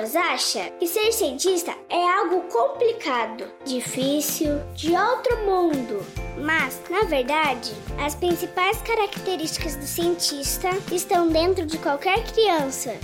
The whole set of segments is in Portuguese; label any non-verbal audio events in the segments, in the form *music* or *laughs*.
Pessoas acha que ser cientista é algo complicado, difícil, de outro mundo. Mas, na verdade, as principais características do cientista estão dentro de qualquer criança.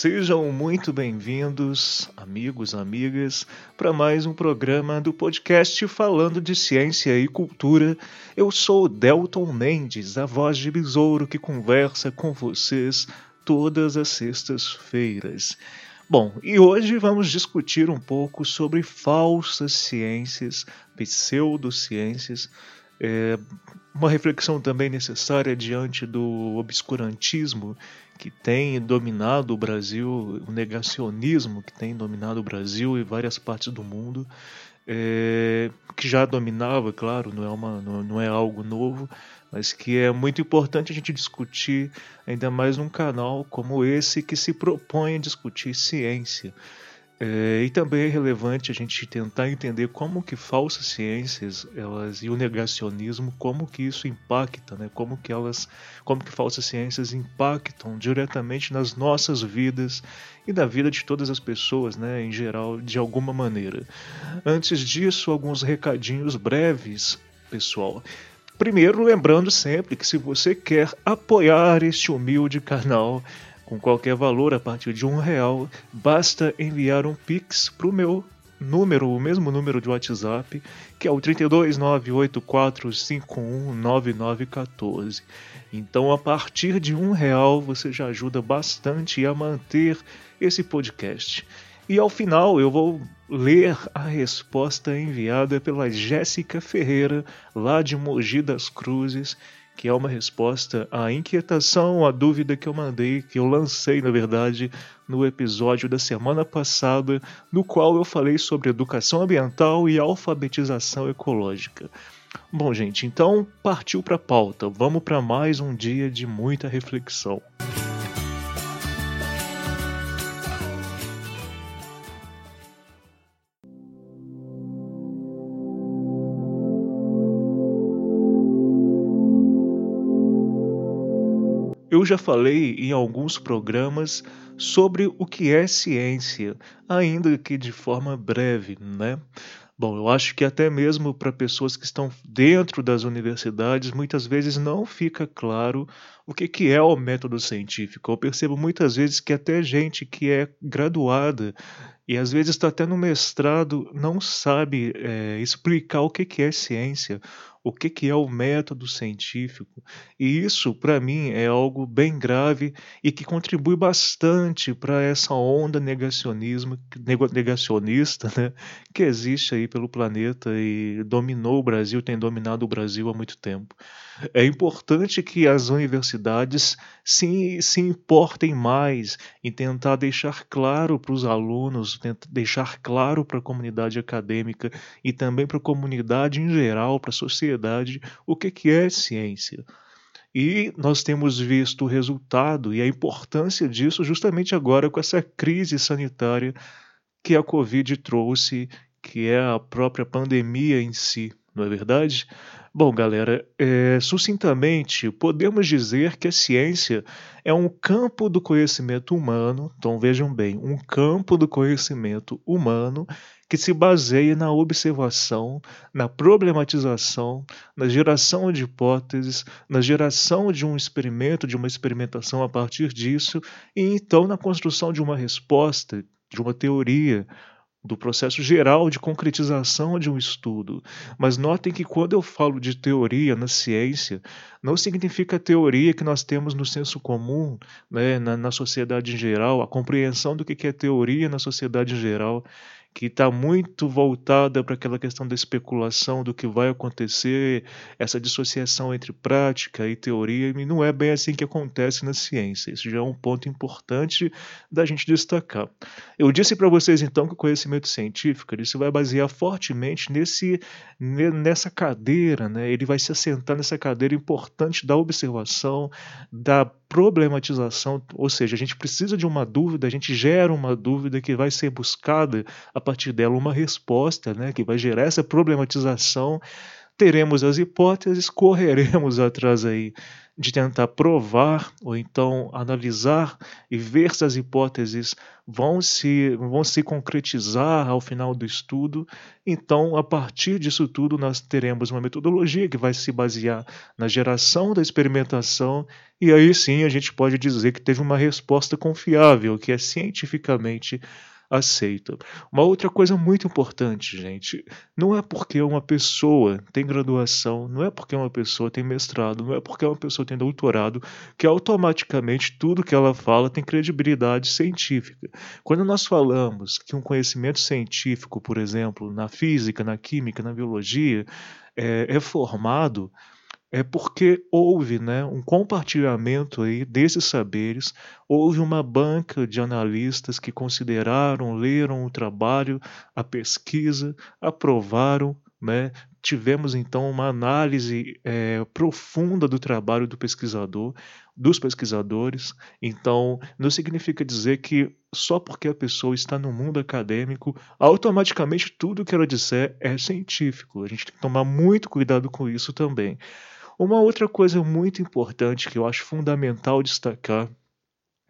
Sejam muito bem-vindos, amigos, amigas, para mais um programa do podcast falando de ciência e cultura. Eu sou Delton Mendes, a voz de besouro que conversa com vocês todas as sextas-feiras. Bom, e hoje vamos discutir um pouco sobre falsas ciências, pseudociências, é, uma reflexão também necessária diante do obscurantismo que tem dominado o Brasil, o negacionismo que tem dominado o Brasil e várias partes do mundo, é, que já dominava, claro, não é, uma, não, não é algo novo, mas que é muito importante a gente discutir, ainda mais num canal como esse que se propõe a discutir ciência. É, e também é relevante a gente tentar entender como que falsas ciências elas e o negacionismo como que isso impacta, né? Como que elas, como que falsas ciências impactam diretamente nas nossas vidas e na vida de todas as pessoas, né? Em geral, de alguma maneira. Antes disso, alguns recadinhos breves, pessoal. Primeiro, lembrando sempre que se você quer apoiar este humilde canal com qualquer valor a partir de um real, basta enviar um pix para o meu número, o mesmo número de WhatsApp, que é o 32984519914. Então, a partir de um real, você já ajuda bastante a manter esse podcast. E ao final eu vou ler a resposta enviada pela Jéssica Ferreira, lá de Mogi das Cruzes, que é uma resposta à inquietação, à dúvida que eu mandei, que eu lancei, na verdade, no episódio da semana passada, no qual eu falei sobre educação ambiental e alfabetização ecológica. Bom, gente, então partiu para a pauta. Vamos para mais um dia de muita reflexão. Já falei em alguns programas sobre o que é ciência, ainda que de forma breve, né? Bom, eu acho que até mesmo para pessoas que estão dentro das universidades, muitas vezes não fica claro o que, que é o método científico. Eu percebo muitas vezes que até gente que é graduada e às vezes está até no mestrado não sabe é, explicar o que, que é ciência o que, que é o método científico. E isso, para mim, é algo bem grave e que contribui bastante para essa onda negacionismo, negacionista né, que existe aí pelo planeta e dominou o Brasil, tem dominado o Brasil há muito tempo. É importante que as universidades se, se importem mais em tentar deixar claro para os alunos, deixar claro para a comunidade acadêmica e também para a comunidade em geral, para a sociedade, o que, que é ciência. E nós temos visto o resultado e a importância disso justamente agora com essa crise sanitária que a Covid trouxe, que é a própria pandemia em si, não é verdade? Bom, galera, é, sucintamente, podemos dizer que a ciência é um campo do conhecimento humano, então vejam bem, um campo do conhecimento humano que se baseia na observação, na problematização, na geração de hipóteses, na geração de um experimento, de uma experimentação a partir disso, e então na construção de uma resposta, de uma teoria, do processo geral de concretização de um estudo. Mas notem que quando eu falo de teoria na ciência, não significa a teoria que nós temos no senso comum, né, na, na sociedade em geral, a compreensão do que é teoria na sociedade em geral. Que está muito voltada para aquela questão da especulação do que vai acontecer, essa dissociação entre prática e teoria, e não é bem assim que acontece na ciência. Isso já é um ponto importante da gente destacar. Eu disse para vocês então que o conhecimento científico ele se vai basear fortemente nesse nessa cadeira, né? Ele vai se assentar nessa cadeira importante da observação, da problematização, ou seja, a gente precisa de uma dúvida, a gente gera uma dúvida que vai ser buscada a partir dela uma resposta, né, que vai gerar essa problematização. Teremos as hipóteses, correremos *laughs* atrás aí de tentar provar ou então analisar e ver se as hipóteses vão se, vão se concretizar ao final do estudo. Então, a partir disso tudo, nós teremos uma metodologia que vai se basear na geração da experimentação, e aí sim a gente pode dizer que teve uma resposta confiável, que é cientificamente aceita. Uma outra coisa muito importante, gente, não é porque uma pessoa tem graduação, não é porque uma pessoa tem mestrado, não é porque uma pessoa tem doutorado, que automaticamente tudo que ela fala tem credibilidade científica. Quando nós falamos que um conhecimento científico, por exemplo, na física, na química, na biologia, é, é formado é porque houve né, um compartilhamento aí desses saberes, houve uma banca de analistas que consideraram, leram o trabalho, a pesquisa, aprovaram, né, tivemos então uma análise é, profunda do trabalho do pesquisador, dos pesquisadores. Então, não significa dizer que só porque a pessoa está no mundo acadêmico, automaticamente tudo que ela disser é científico. A gente tem que tomar muito cuidado com isso também. Uma outra coisa muito importante que eu acho fundamental destacar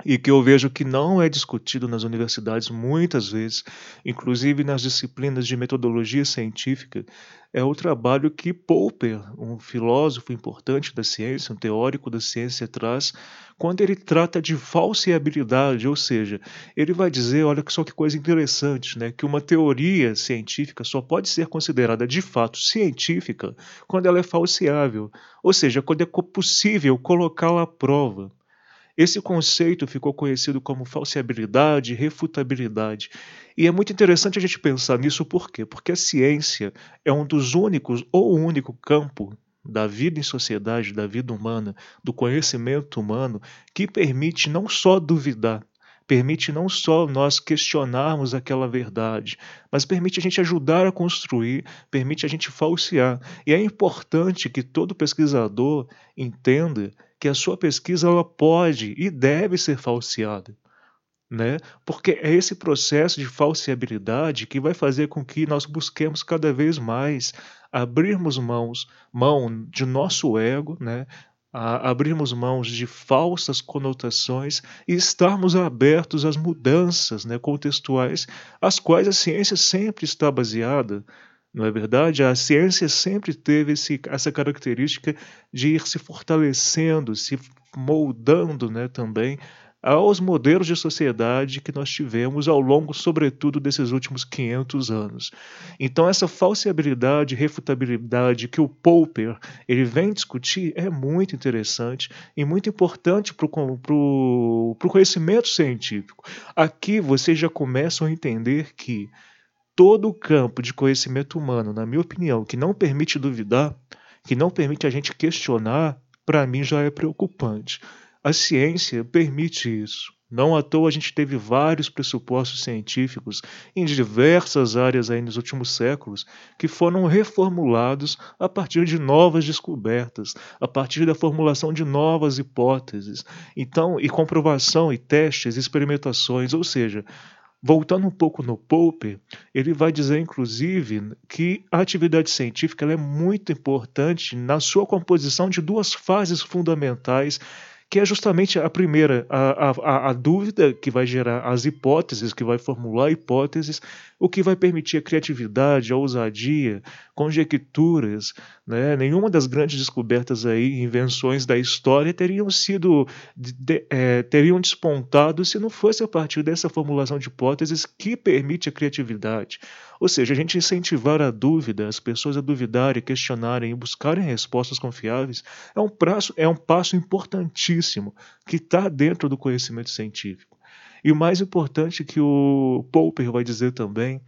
e que eu vejo que não é discutido nas universidades muitas vezes, inclusive nas disciplinas de metodologia científica, é o trabalho que Popper, um filósofo importante da ciência, um teórico da ciência, traz quando ele trata de falseabilidade, ou seja, ele vai dizer, olha só que coisa interessante, né, que uma teoria científica só pode ser considerada de fato científica quando ela é falseável, ou seja, quando é possível colocá-la à prova. Esse conceito ficou conhecido como falseabilidade, refutabilidade. E é muito interessante a gente pensar nisso por quê? Porque a ciência é um dos únicos ou o único campo da vida em sociedade, da vida humana, do conhecimento humano, que permite não só duvidar, permite não só nós questionarmos aquela verdade, mas permite a gente ajudar a construir, permite a gente falsear. E é importante que todo pesquisador entenda que a sua pesquisa ela pode e deve ser falseada. Né? Porque é esse processo de falseabilidade que vai fazer com que nós busquemos cada vez mais abrirmos mãos, mão de nosso ego, né? A abrirmos mãos de falsas conotações e estarmos abertos às mudanças né, contextuais, as quais a ciência sempre está baseada. Não é verdade? A ciência sempre teve esse, essa característica de ir se fortalecendo, se moldando né, também aos modelos de sociedade que nós tivemos ao longo, sobretudo, desses últimos 500 anos. Então, essa falseabilidade, refutabilidade que o Popper ele vem discutir é muito interessante e muito importante para o conhecimento científico. Aqui vocês já começam a entender que todo o campo de conhecimento humano, na minha opinião, que não permite duvidar, que não permite a gente questionar, para mim já é preocupante. A ciência permite isso. Não à toa a gente teve vários pressupostos científicos em diversas áreas aí nos últimos séculos que foram reformulados a partir de novas descobertas, a partir da formulação de novas hipóteses, então e comprovação e testes, experimentações, ou seja, Voltando um pouco no Popper, ele vai dizer, inclusive, que a atividade científica é muito importante na sua composição de duas fases fundamentais que é justamente a primeira, a, a, a, dúvida que vai gerar as hipóteses, que vai formular hipóteses, o que vai permitir a criatividade, a ousadia, conjecturas. Né? Nenhuma das grandes descobertas aí, invenções da história teriam sido de, é, teriam despontado se não fosse a partir dessa formulação de hipóteses que permite a criatividade. Ou seja, a gente incentivar a dúvida, as pessoas a duvidarem, questionarem e buscarem respostas confiáveis é um, prazo, é um passo importantíssimo que está dentro do conhecimento científico. E o mais importante que o Popper vai dizer também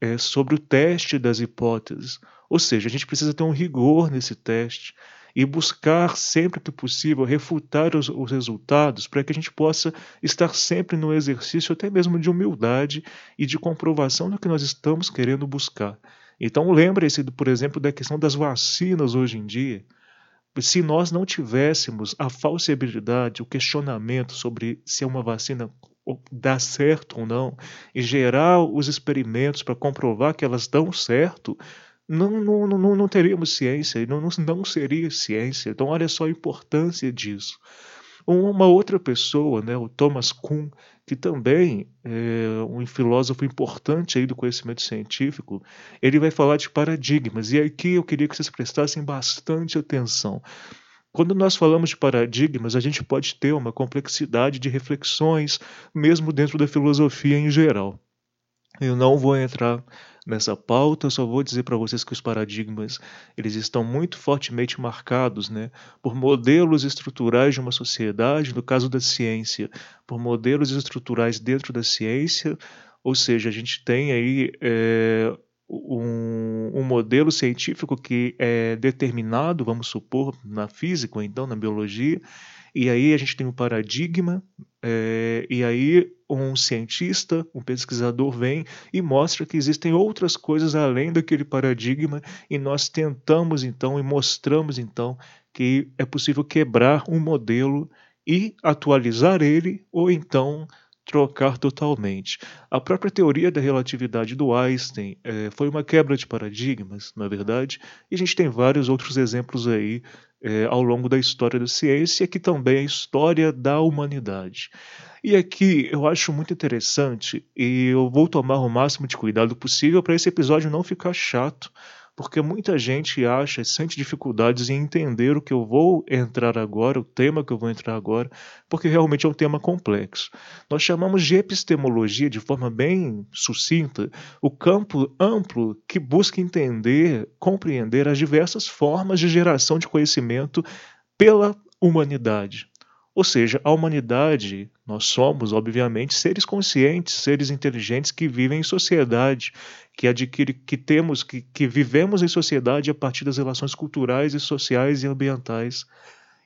é sobre o teste das hipóteses. Ou seja, a gente precisa ter um rigor nesse teste e buscar sempre que possível refutar os, os resultados para que a gente possa estar sempre no exercício até mesmo de humildade e de comprovação do que nós estamos querendo buscar. Então lembre-se, por exemplo, da questão das vacinas hoje em dia. Se nós não tivéssemos a falsibilidade, o questionamento sobre se uma vacina dá certo ou não, e gerar os experimentos para comprovar que elas dão certo, não, não, não, não teríamos ciência, não, não seria ciência. Então, olha só a importância disso. Uma outra pessoa, né, o Thomas Kuhn, que também é um filósofo importante aí do conhecimento científico, ele vai falar de paradigmas. E aqui eu queria que vocês prestassem bastante atenção. Quando nós falamos de paradigmas, a gente pode ter uma complexidade de reflexões, mesmo dentro da filosofia em geral. Eu não vou entrar nessa pauta, eu só vou dizer para vocês que os paradigmas eles estão muito fortemente marcados né, por modelos estruturais de uma sociedade, no caso da ciência, por modelos estruturais dentro da ciência, ou seja, a gente tem aí é, um, um, modelo científico que é determinado, vamos supor, na física ou então na biologia, e aí a gente tem um paradigma, é, e aí um cientista, um pesquisador vem e mostra que existem outras coisas além daquele paradigma, e nós tentamos então e mostramos então que é possível quebrar um modelo e atualizar ele, ou então trocar totalmente. A própria teoria da relatividade do Einstein é, foi uma quebra de paradigmas, na é verdade, e a gente tem vários outros exemplos aí é, ao longo da história da ciência, que também é a história da humanidade. E aqui eu acho muito interessante, e eu vou tomar o máximo de cuidado possível para esse episódio não ficar chato, porque muita gente acha, sente dificuldades em entender o que eu vou entrar agora, o tema que eu vou entrar agora, porque realmente é um tema complexo. Nós chamamos de epistemologia, de forma bem sucinta, o campo amplo que busca entender, compreender as diversas formas de geração de conhecimento pela humanidade. Ou seja, a humanidade, nós somos, obviamente, seres conscientes, seres inteligentes que vivem em sociedade, que adquire, que temos, que, que vivemos em sociedade a partir das relações culturais e sociais e ambientais.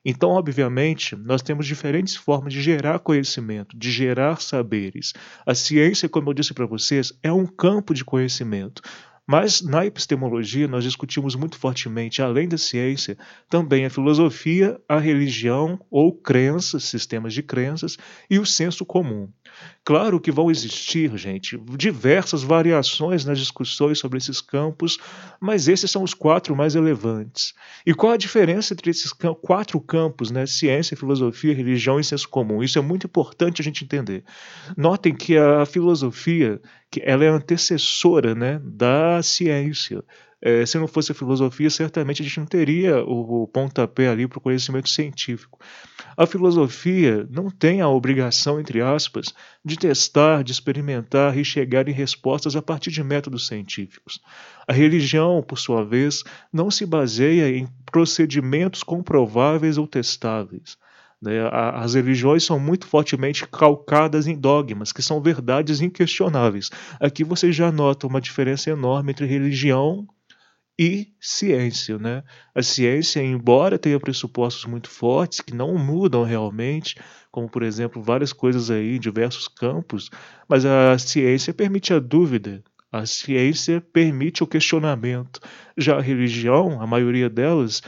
Então, obviamente, nós temos diferentes formas de gerar conhecimento, de gerar saberes. A ciência, como eu disse para vocês, é um campo de conhecimento. Mas na epistemologia nós discutimos muito fortemente, além da ciência, também a filosofia, a religião ou crenças, sistemas de crenças e o senso comum. Claro que vão existir, gente, diversas variações nas discussões sobre esses campos, mas esses são os quatro mais relevantes. E qual a diferença entre esses quatro campos, né? Ciência, filosofia, religião e senso comum? Isso é muito importante a gente entender. Notem que a filosofia, que ela é antecessora, né, da ciência. É, se não fosse a filosofia, certamente a gente não teria o, o pontapé ali para o conhecimento científico. A filosofia não tem a obrigação, entre aspas, de testar, de experimentar e chegar em respostas a partir de métodos científicos. A religião, por sua vez, não se baseia em procedimentos comprováveis ou testáveis. Né? As religiões são muito fortemente calcadas em dogmas, que são verdades inquestionáveis. Aqui você já nota uma diferença enorme entre religião e ciência, né? A ciência, embora tenha pressupostos muito fortes que não mudam realmente, como por exemplo várias coisas aí em diversos campos, mas a ciência permite a dúvida, a ciência permite o questionamento. Já a religião, a maioria delas,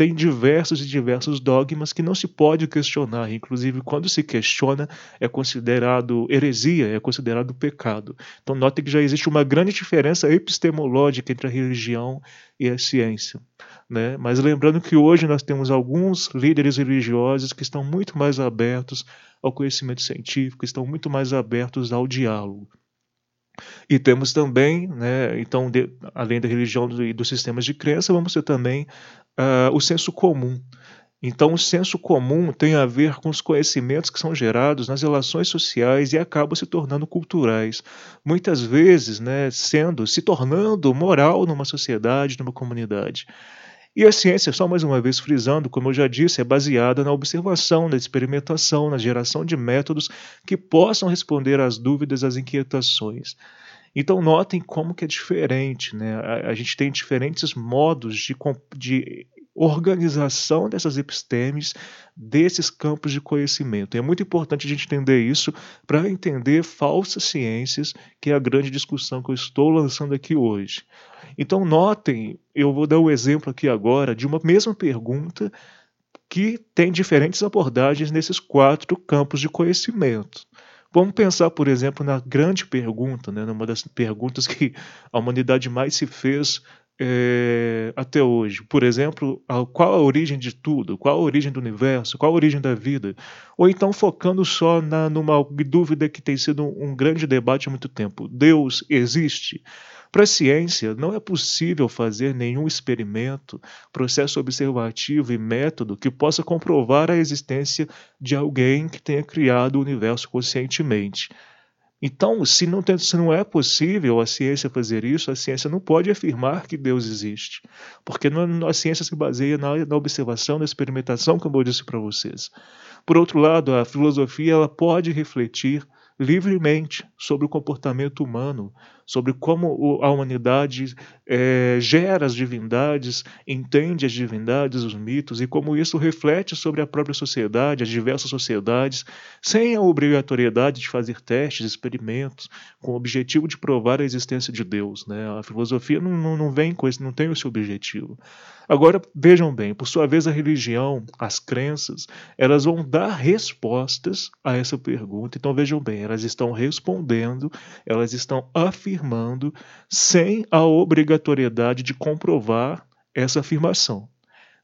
tem diversos e diversos dogmas que não se pode questionar. Inclusive, quando se questiona, é considerado heresia, é considerado pecado. Então, note que já existe uma grande diferença epistemológica entre a religião e a ciência. Né? Mas lembrando que hoje nós temos alguns líderes religiosos que estão muito mais abertos ao conhecimento científico, estão muito mais abertos ao diálogo. E temos também, né, então, de, além da religião e dos sistemas de crença, vamos ter também uh, o senso comum. Então, o senso comum tem a ver com os conhecimentos que são gerados nas relações sociais e acabam se tornando culturais. Muitas vezes, né, sendo, se tornando moral numa sociedade, numa comunidade. E a ciência, só mais uma vez frisando, como eu já disse, é baseada na observação, na experimentação, na geração de métodos que possam responder às dúvidas, às inquietações. Então notem como que é diferente, né? A, a gente tem diferentes modos de, de organização dessas epistemes, desses campos de conhecimento. É muito importante a gente entender isso para entender falsas ciências, que é a grande discussão que eu estou lançando aqui hoje. Então, notem, eu vou dar um exemplo aqui agora de uma mesma pergunta que tem diferentes abordagens nesses quatro campos de conhecimento. Vamos pensar, por exemplo, na grande pergunta, né, numa das perguntas que a humanidade mais se fez é, até hoje. Por exemplo, a, qual a origem de tudo? Qual a origem do universo? Qual a origem da vida? Ou então focando só na, numa dúvida que tem sido um, um grande debate há muito tempo: Deus existe? Para a ciência, não é possível fazer nenhum experimento, processo observativo e método que possa comprovar a existência de alguém que tenha criado o universo conscientemente. Então, se não, tem, se não é possível a ciência fazer isso, a ciência não pode afirmar que Deus existe. Porque não, a ciência se baseia na, na observação, na experimentação, como eu disse para vocês. Por outro lado, a filosofia ela pode refletir livremente sobre o comportamento humano, sobre como a humanidade é, gera as divindades, entende as divindades, os mitos, e como isso reflete sobre a própria sociedade, as diversas sociedades, sem a obrigatoriedade de fazer testes, experimentos, com o objetivo de provar a existência de Deus. Né? A filosofia não, não, não vem com esse, não tem esse objetivo. Agora, vejam bem, por sua vez, a religião, as crenças, elas vão dar respostas a essa pergunta. Então, vejam bem, elas estão respondendo, elas estão afirmando, sem a obrigatoriedade de comprovar essa afirmação.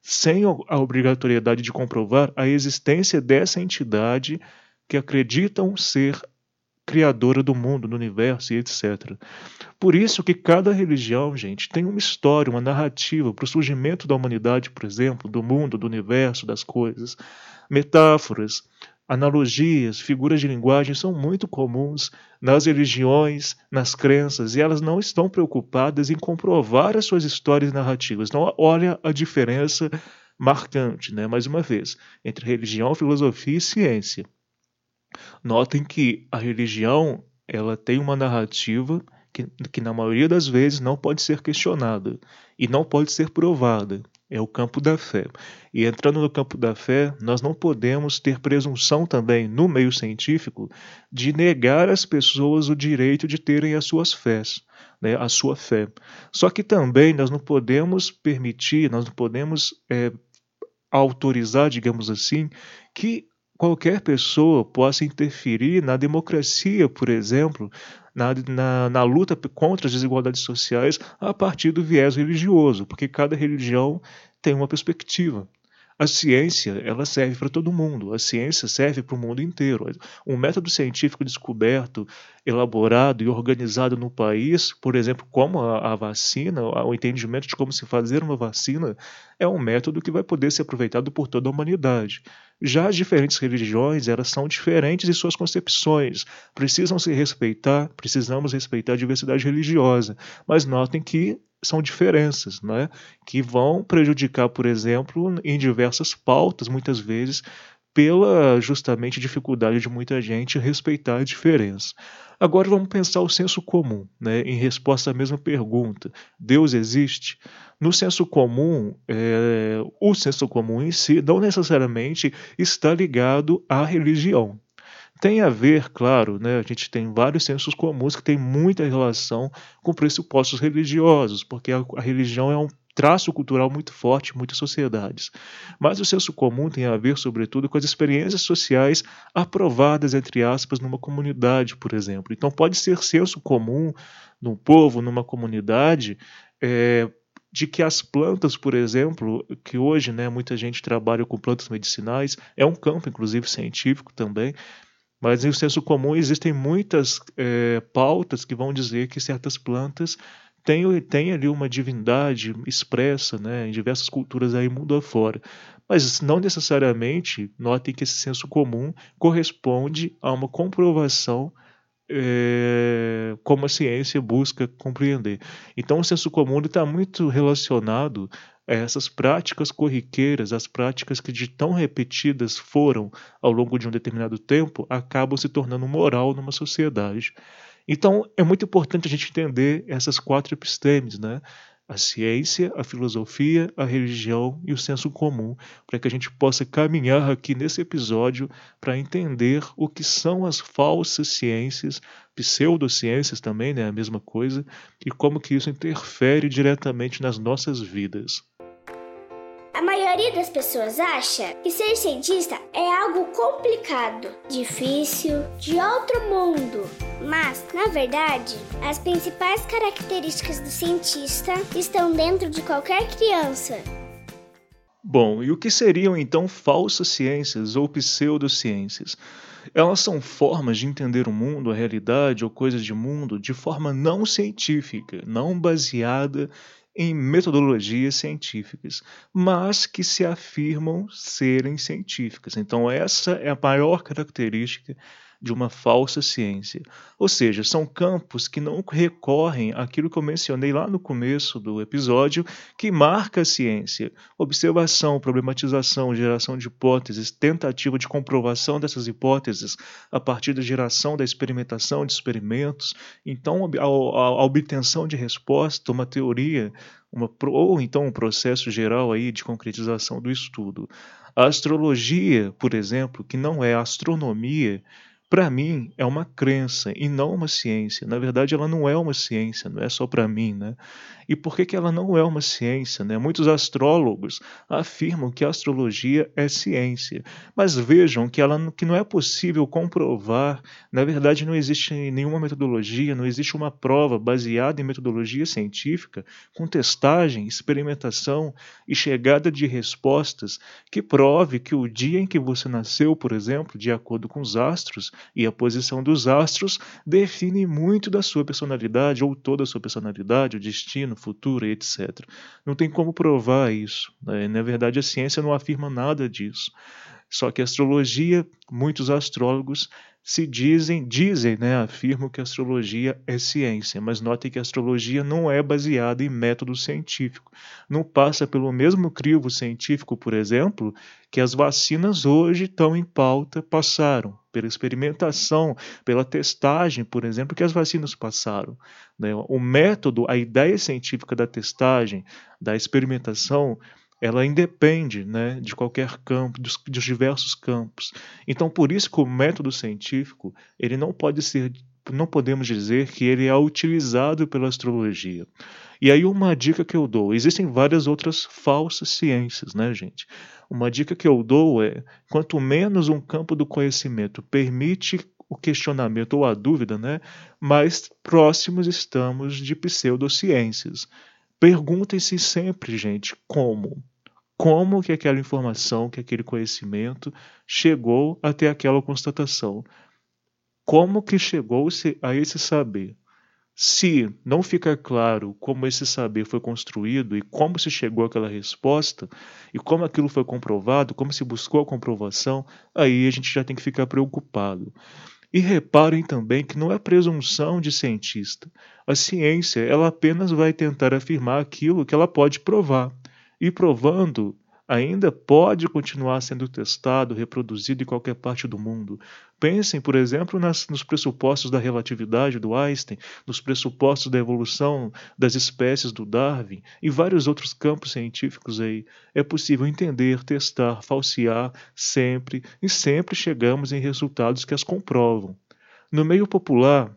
Sem a obrigatoriedade de comprovar a existência dessa entidade que acreditam ser criadora do mundo, do universo e etc. Por isso que cada religião, gente, tem uma história, uma narrativa para o surgimento da humanidade, por exemplo, do mundo, do universo, das coisas. Metáforas, analogias, figuras de linguagem são muito comuns nas religiões, nas crenças, e elas não estão preocupadas em comprovar as suas histórias narrativas. Então, olha a diferença marcante, né? mais uma vez, entre religião, filosofia e ciência. Notem que a religião ela tem uma narrativa que, que, na maioria das vezes não pode ser questionada e não pode ser provada. É o campo da fé. E entrando no campo da fé, nós não podemos ter presunção também, no meio científico, de negar às pessoas o direito de terem as suas fés, né, a sua fé. Só que também nós não podemos permitir, nós não podemos é, autorizar, digamos assim, que qualquer pessoa possa interferir na democracia, por exemplo, na, na, na, luta contra as desigualdades sociais a partir do viés religioso, porque cada religião tem uma perspectiva. A ciência, ela serve para todo mundo. A ciência serve para o mundo inteiro. Um método científico descoberto, elaborado e organizado no país, por exemplo, como a, a vacina, o entendimento de como se fazer uma vacina, é um método que vai poder ser aproveitado por toda a humanidade. Já as diferentes religiões, elas são diferentes em suas concepções, precisam se respeitar, precisamos respeitar a diversidade religiosa, mas notem que são diferenças, né? que vão prejudicar, por exemplo, em diversas pautas, muitas vezes, pela justamente dificuldade de muita gente respeitar a diferença. Agora vamos pensar o senso comum, né? em resposta à mesma pergunta: Deus existe? No senso comum, é, o senso comum em si não necessariamente está ligado à religião. Tem a ver, claro, né, a gente tem vários sensos comuns que têm muita relação com pressupostos religiosos, porque a, a religião é um traço cultural muito forte em muitas sociedades. Mas o senso comum tem a ver, sobretudo, com as experiências sociais aprovadas, entre aspas, numa comunidade, por exemplo. Então, pode ser senso comum num povo, numa comunidade, é, de que as plantas, por exemplo, que hoje né, muita gente trabalha com plantas medicinais, é um campo, inclusive, científico também, mas no senso comum existem muitas é, pautas que vão dizer que certas plantas têm, têm ali uma divindade expressa né, em diversas culturas aí mundo afora. Mas não necessariamente notem que esse senso comum corresponde a uma comprovação é, como a ciência busca compreender. Então, o senso comum está muito relacionado essas práticas corriqueiras, as práticas que de tão repetidas foram ao longo de um determinado tempo, acabam se tornando moral numa sociedade. Então, é muito importante a gente entender essas quatro epistemes, né? A ciência, a filosofia, a religião e o senso comum, para que a gente possa caminhar aqui nesse episódio para entender o que são as falsas ciências, pseudociências também, né, a mesma coisa, e como que isso interfere diretamente nas nossas vidas maioria das pessoas acha que ser cientista é algo complicado, difícil, de outro mundo. Mas, na verdade, as principais características do cientista estão dentro de qualquer criança. Bom, e o que seriam então falsas ciências ou pseudociências? Elas são formas de entender o mundo, a realidade ou coisas de mundo de forma não científica, não baseada em metodologias científicas, mas que se afirmam serem científicas. Então, essa é a maior característica de uma falsa ciência. Ou seja, são campos que não recorrem àquilo que eu mencionei lá no começo do episódio, que marca a ciência: observação, problematização, geração de hipóteses, tentativa de comprovação dessas hipóteses a partir da geração da experimentação de experimentos. Então, a, obtenção de resposta, uma teoria, uma, ou então um processo geral aí de concretização do estudo. A astrologia, por exemplo, que não é astronomia, para mim é uma crença e não uma ciência. Na verdade, ela não é uma ciência, não é só para mim, né? E por que, que ela não é uma ciência? Né? Muitos astrólogos afirmam que a astrologia é ciência, mas vejam que, ela, que não é possível comprovar. Na verdade, não existe nenhuma metodologia, não existe uma prova baseada em metodologia científica, com testagem, experimentação e chegada de respostas que prove que o dia em que você nasceu, por exemplo, de acordo com os astros e a posição dos astros, define muito da sua personalidade ou toda a sua personalidade, o destino, futuro, etc. Não tem como provar isso. Né? Na verdade, a ciência não afirma nada disso. Só que a astrologia, muitos astrólogos se dizem, dizem, né, afirmam que a astrologia é ciência, mas notem que a astrologia não é baseada em método científico. Não passa pelo mesmo crivo científico, por exemplo, que as vacinas hoje estão em pauta passaram, pela experimentação, pela testagem, por exemplo, que as vacinas passaram. Né? O método, a ideia científica da testagem, da experimentação, ela independe né, de qualquer campo, dos, dos, diversos campos. Então, por isso que o método científico ele não pode ser, não podemos dizer que ele é utilizado pela astrologia. E aí uma dica que eu dou, existem várias outras falsas ciências, né, gente? Uma dica que eu dou é, quanto menos um campo do conhecimento permite o questionamento ou a dúvida, né, mais próximos estamos de pseudociências. Perguntem-se sempre, gente, como? Como que aquela informação, que aquele conhecimento chegou até aquela constatação? Como que chegou-se a esse saber? Se não fica claro como esse saber foi construído e como se chegou àquela resposta, e como aquilo foi comprovado, como se buscou a comprovação, aí a gente já tem que ficar preocupado. E reparem também que não é presunção de cientista. A ciência, ela apenas vai tentar afirmar aquilo que ela pode provar. E provando, ainda pode continuar sendo testado, reproduzido em qualquer parte do mundo. Pensem, por exemplo, nas, nos pressupostos da relatividade do Einstein, nos pressupostos da evolução das espécies do Darwin e vários outros campos científicos aí. É possível entender, testar, falsear sempre e sempre chegamos em resultados que as comprovam. No meio popular,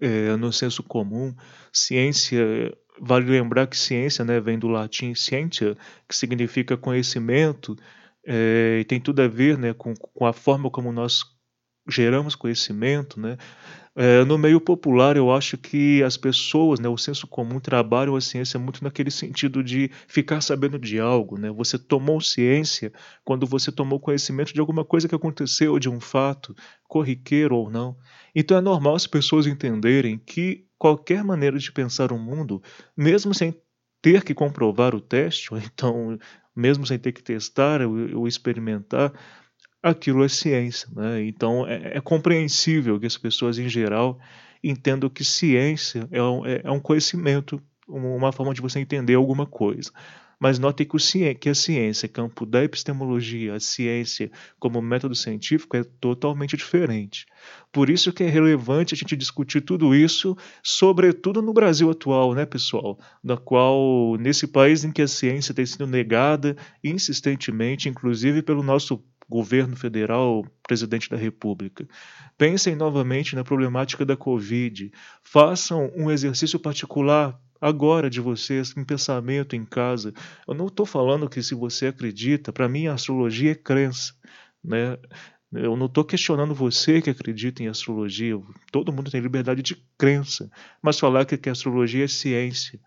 é, no senso comum, ciência Vale lembrar que ciência né, vem do latim scientia, que significa conhecimento, é, e tem tudo a ver né, com, com a forma como nós geramos conhecimento. Né? É, no meio popular, eu acho que as pessoas, né, o senso comum, trabalham a ciência muito naquele sentido de ficar sabendo de algo. Né? Você tomou ciência quando você tomou conhecimento de alguma coisa que aconteceu, de um fato, corriqueiro ou não. Então é normal as pessoas entenderem que qualquer maneira de pensar o mundo, mesmo sem ter que comprovar o teste, ou então mesmo sem ter que testar ou, experimentar, aquilo é ciência. Né? Então é, é, compreensível que as pessoas em geral entendam que ciência é um, é, é um conhecimento, uma forma de você entender alguma coisa. Mas notem que a ciência, campo da epistemologia, a ciência como método científico é totalmente diferente. Por isso que é relevante a gente discutir tudo isso, sobretudo no Brasil atual, né, pessoal? Na qual, nesse país em que a ciência tem sido negada insistentemente, inclusive pelo nosso governo federal, presidente da República. Pensem novamente na problemática da Covid. Façam um exercício particular agora de vocês, um pensamento em casa. Eu não estou falando que se você acredita, para mim a astrologia é crença, né? Eu não estou questionando você que acredita em astrologia. Todo mundo tem liberdade de crença. Mas falar que, que a astrologia é ciência,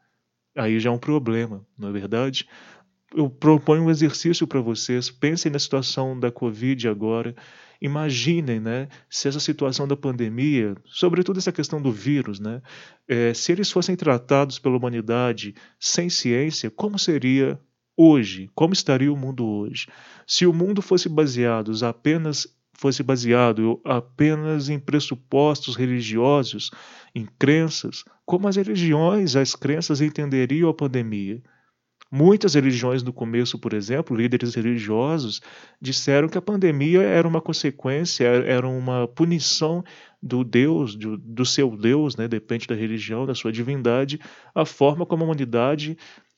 aí já é um problema, não é verdade? eu proponho um exercício para vocês. Pensem na situação da Covid agora. Imaginem, né, se essa situação da pandemia, sobretudo essa questão do vírus, né, é, se eles fossem tratados pela humanidade sem ciência, como seria hoje? Como estaria o mundo hoje? Se o mundo fosse baseado apenas fosse baseado apenas em pressupostos religiosos, em crenças, como as religiões, as crenças entenderiam a pandemia? Muitas religiões no começo, por exemplo, líderes religiosos, disseram que a pandemia era uma consequência, era uma punição do Deus, do, do seu Deus, né, depende da religião, da sua divindade, a forma como a humanidade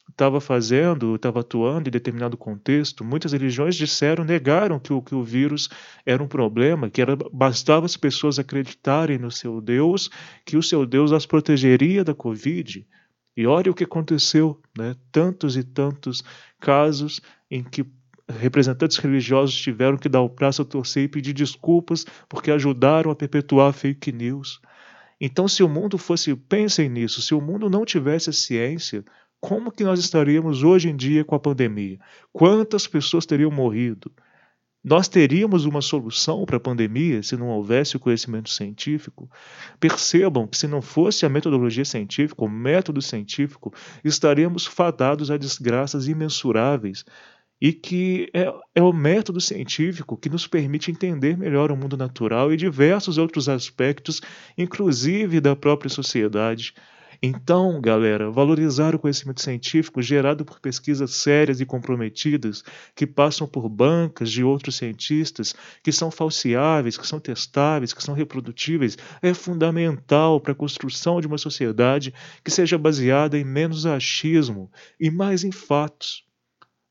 estava fazendo, estava atuando em determinado contexto. Muitas religiões disseram, negaram que o, que o vírus era um problema, que era, bastava as pessoas acreditarem no seu Deus, que o seu Deus as protegeria da Covid. E olha o que aconteceu, né? Tantos e tantos casos em que representantes religiosos tiveram que dar o braço a torcer e pedir desculpas porque ajudaram a perpetuar fake news. Então, se o mundo fosse, pensem nisso, se o mundo não tivesse a ciência, como que nós estaríamos hoje em dia com a pandemia? Quantas pessoas teriam morrido? Nós teríamos uma solução para a pandemia se não houvesse o conhecimento científico? Percebam que, se não fosse a metodologia científica, o método científico, estaríamos fadados a desgraças imensuráveis. E que é, é o método científico que nos permite entender melhor o mundo natural e diversos outros aspectos, inclusive da própria sociedade. Então, galera, valorizar o conhecimento científico gerado por pesquisas sérias e comprometidas, que passam por bancas de outros cientistas, que são falseáveis, que são testáveis, que são reprodutíveis, é fundamental para a construção de uma sociedade que seja baseada em menos achismo e mais em fatos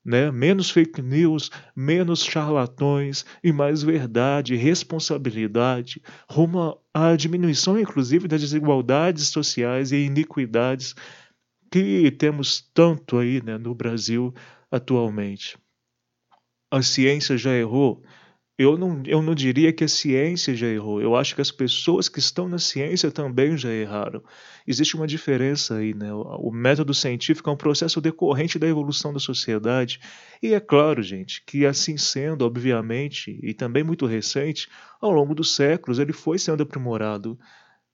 né? menos fake news, menos charlatões e mais verdade, responsabilidade, rumo à diminuição, inclusive, das desigualdades sociais e iniquidades que temos tanto aí né, no Brasil atualmente. A ciência já errou eu não, eu não diria que a ciência já errou. Eu acho que as pessoas que estão na ciência também já erraram. Existe uma diferença aí, né? O, o método científico é um processo decorrente da evolução da sociedade. E é claro, gente, que assim sendo, obviamente, e também muito recente, ao longo dos séculos ele foi sendo aprimorado.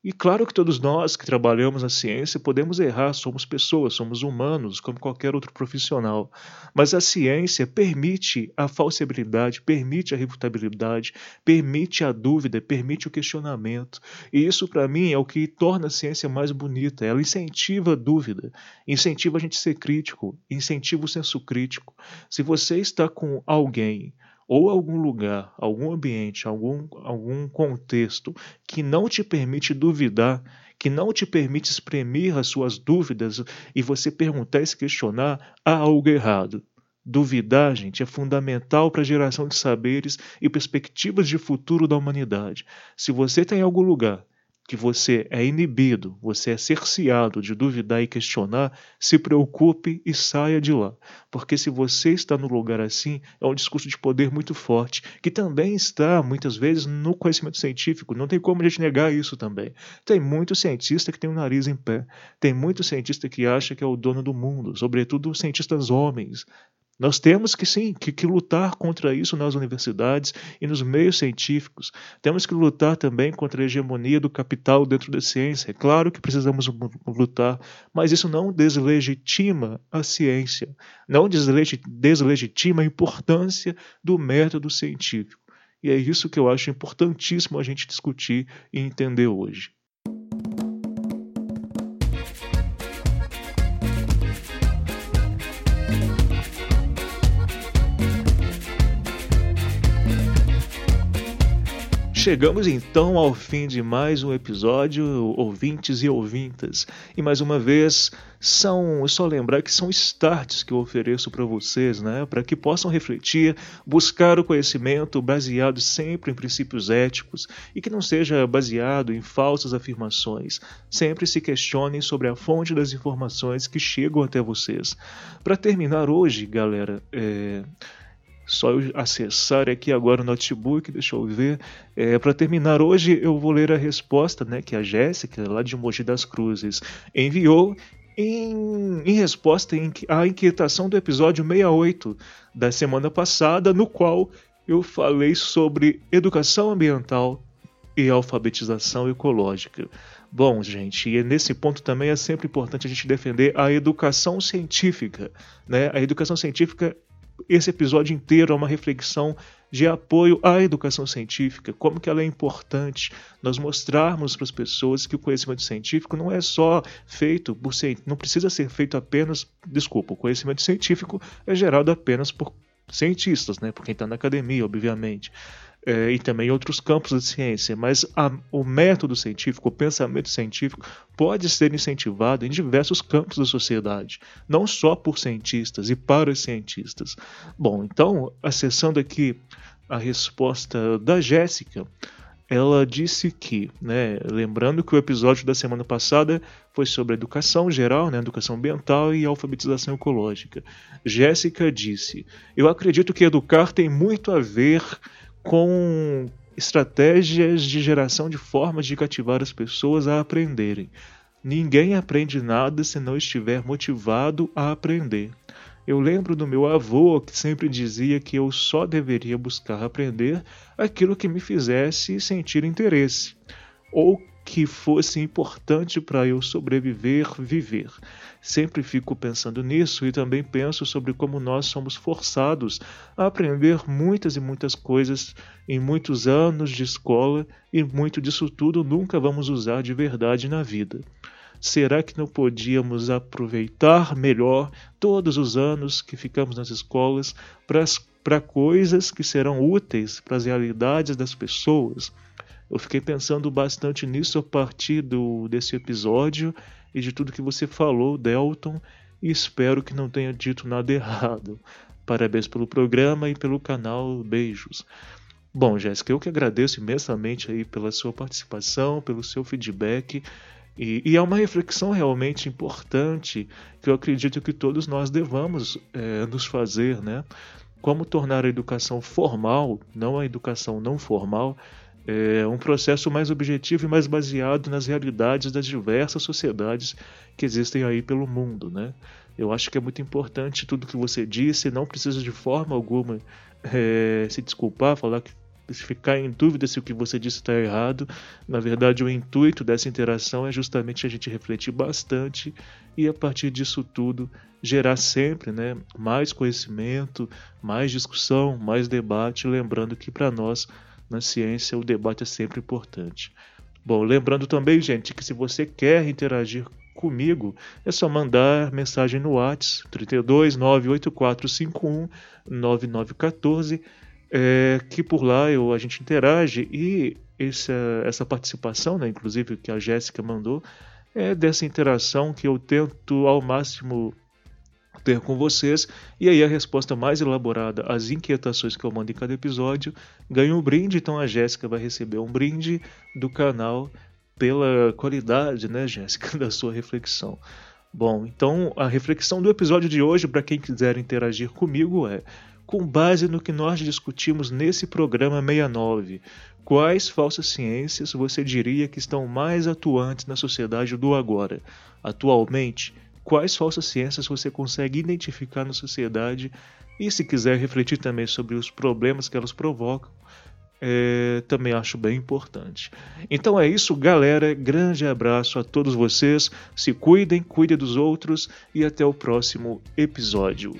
E claro que todos nós que trabalhamos na ciência podemos errar, somos pessoas, somos humanos, como qualquer outro profissional. Mas a ciência permite a falsibilidade, permite a refutabilidade, permite a dúvida, permite o questionamento. E isso, para mim, é o que torna a ciência mais bonita. Ela incentiva a dúvida, incentiva a gente ser crítico, incentiva o senso crítico. Se você está com alguém ou algum lugar, algum ambiente, algum, algum contexto que não te permite duvidar, que não te permite exprimir as suas dúvidas e você perguntar e se questionar, há algo errado. Duvidar, gente, é fundamental para a geração de saberes e perspectivas de futuro da humanidade. Se você tem algum lugar que você é inibido, você é cerceado de duvidar e questionar, se preocupe e saia de lá. Porque se você está no lugar assim, é um discurso de poder muito forte, que também está, muitas vezes, no conhecimento científico. Não tem como a gente negar isso também. Tem muito cientista que tem o nariz em pé. Tem muito cientista que acha que é o dono do mundo, sobretudo cientistas homens. Nós temos que sim que, que, lutar contra isso nas universidades e nos meios científicos. Temos que lutar também contra a hegemonia do capital dentro da ciência. É claro que precisamos lutar, mas isso não deslegitima a ciência, não deslegitima a importância do método científico. E é isso que eu acho importantíssimo a gente discutir e entender hoje. Chegamos então ao fim de mais um episódio, ouvintes e ouvintas. E mais uma vez, são só lembrar que são starts que eu ofereço para vocês, né, para que possam refletir, buscar o conhecimento baseado sempre em princípios éticos e que não seja baseado em falsas afirmações. Sempre se questionem sobre a fonte das informações que chegam até vocês. Para terminar hoje, galera, é só eu acessar aqui agora o notebook, deixa eu ver. É, Para terminar hoje, eu vou ler a resposta né, que a Jéssica, lá de Mogi das Cruzes, enviou em, em resposta à inquietação do episódio 68 da semana passada, no qual eu falei sobre educação ambiental e alfabetização ecológica. Bom, gente, e nesse ponto também é sempre importante a gente defender a educação científica. Né? A educação científica esse episódio inteiro é uma reflexão de apoio à educação científica, como que ela é importante nós mostrarmos para as pessoas que o conhecimento científico não é só feito por não precisa ser feito apenas, desculpa, o conhecimento científico é gerado apenas por cientistas, né, por quem está na academia, obviamente é, e também outros campos da ciência, mas a, o método científico, o pensamento científico, pode ser incentivado em diversos campos da sociedade, não só por cientistas e para cientistas. Bom, então, acessando aqui a resposta da Jéssica, ela disse que, né, lembrando que o episódio da semana passada foi sobre educação geral, né, educação ambiental e alfabetização ecológica. Jéssica disse: Eu acredito que educar tem muito a ver com estratégias de geração de formas de cativar as pessoas a aprenderem. Ninguém aprende nada se não estiver motivado a aprender. Eu lembro do meu avô que sempre dizia que eu só deveria buscar aprender aquilo que me fizesse sentir interesse, ou que fosse importante para eu sobreviver, viver. Sempre fico pensando nisso e também penso sobre como nós somos forçados a aprender muitas e muitas coisas em muitos anos de escola e muito disso tudo nunca vamos usar de verdade na vida. Será que não podíamos aproveitar melhor todos os anos que ficamos nas escolas para coisas que serão úteis para as realidades das pessoas? Eu fiquei pensando bastante nisso a partir do, desse episódio e de tudo que você falou, Delton, e espero que não tenha dito nada *laughs* errado. Parabéns pelo programa e pelo canal. Beijos. Bom, Jéssica, eu que agradeço imensamente aí pela sua participação, pelo seu feedback. E, e, é uma reflexão realmente importante que eu acredito que todos nós devamos é, nos fazer, né? Como tornar a educação formal, não a educação não formal, é um processo mais objetivo e mais baseado nas realidades das diversas sociedades que existem aí pelo mundo, né? Eu acho que é muito importante tudo que você disse, não precisa de forma alguma é, se desculpar, falar que ficar em dúvida se o que você disse está errado. Na verdade, o intuito dessa interação é justamente a gente refletir bastante e a partir disso tudo gerar sempre, né, mais conhecimento, mais discussão, mais debate, lembrando que para nós na ciência o debate é sempre importante. Bom, lembrando também, gente, que se você quer interagir comigo, é só mandar mensagem no WhatsApp 32 98451 9914, é, que por lá eu, a gente interage e essa, essa participação, né, inclusive que a Jéssica mandou, é dessa interação que eu tento ao máximo ter com vocês. E aí a resposta mais elaborada às inquietações que eu mando em cada episódio ganha um brinde. Então a Jéssica vai receber um brinde do canal pela qualidade, né, Jéssica, *laughs* da sua reflexão. Bom, então a reflexão do episódio de hoje, para quem quiser interagir comigo, é: com base no que nós discutimos nesse programa 69, quais falsas ciências você diria que estão mais atuantes na sociedade do agora? Atualmente, quais falsas ciências você consegue identificar na sociedade e se quiser refletir também sobre os problemas que elas provocam, é, também acho bem importante. Então é isso, galera. Grande abraço a todos vocês. Se cuidem, cuidem dos outros e até o próximo episódio.